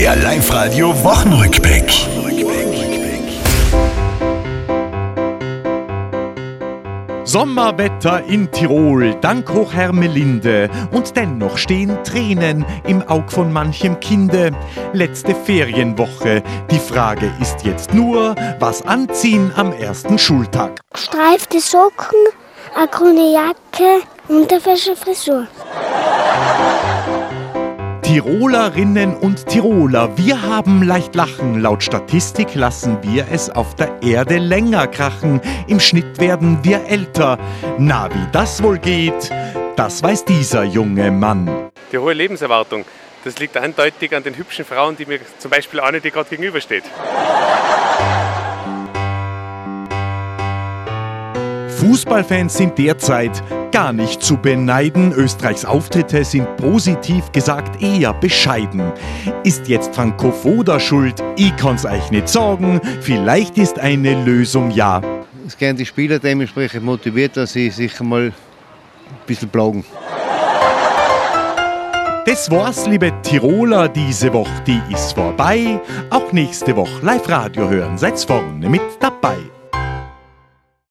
Der Live-Radio Wochenrückblick. Sommerwetter in Tirol, dank Hochhermelinde. Und dennoch stehen Tränen im Aug von manchem Kinde. Letzte Ferienwoche. Die Frage ist jetzt nur, was anziehen am ersten Schultag? Streifte Socken, eine grüne Jacke und eine frische Frisur. Tirolerinnen und Tiroler, wir haben leicht lachen. Laut Statistik lassen wir es auf der Erde länger krachen. Im Schnitt werden wir älter. Na, wie das wohl geht, das weiß dieser junge Mann. Die hohe Lebenserwartung, das liegt eindeutig an den hübschen Frauen, die mir zum Beispiel eine, die gerade gegenübersteht. Fußballfans sind derzeit gar nicht zu beneiden. Österreichs Auftritte sind positiv gesagt eher bescheiden. Ist jetzt Franco Foda schuld? Ich kann's euch nicht sagen. Vielleicht ist eine Lösung ja. Es gern die Spieler dementsprechend motiviert, dass sie sich mal ein bisschen plagen. Das war's, liebe Tiroler, diese Woche, die ist vorbei. Auch nächste Woche Live-Radio hören, seid vorne mit dabei.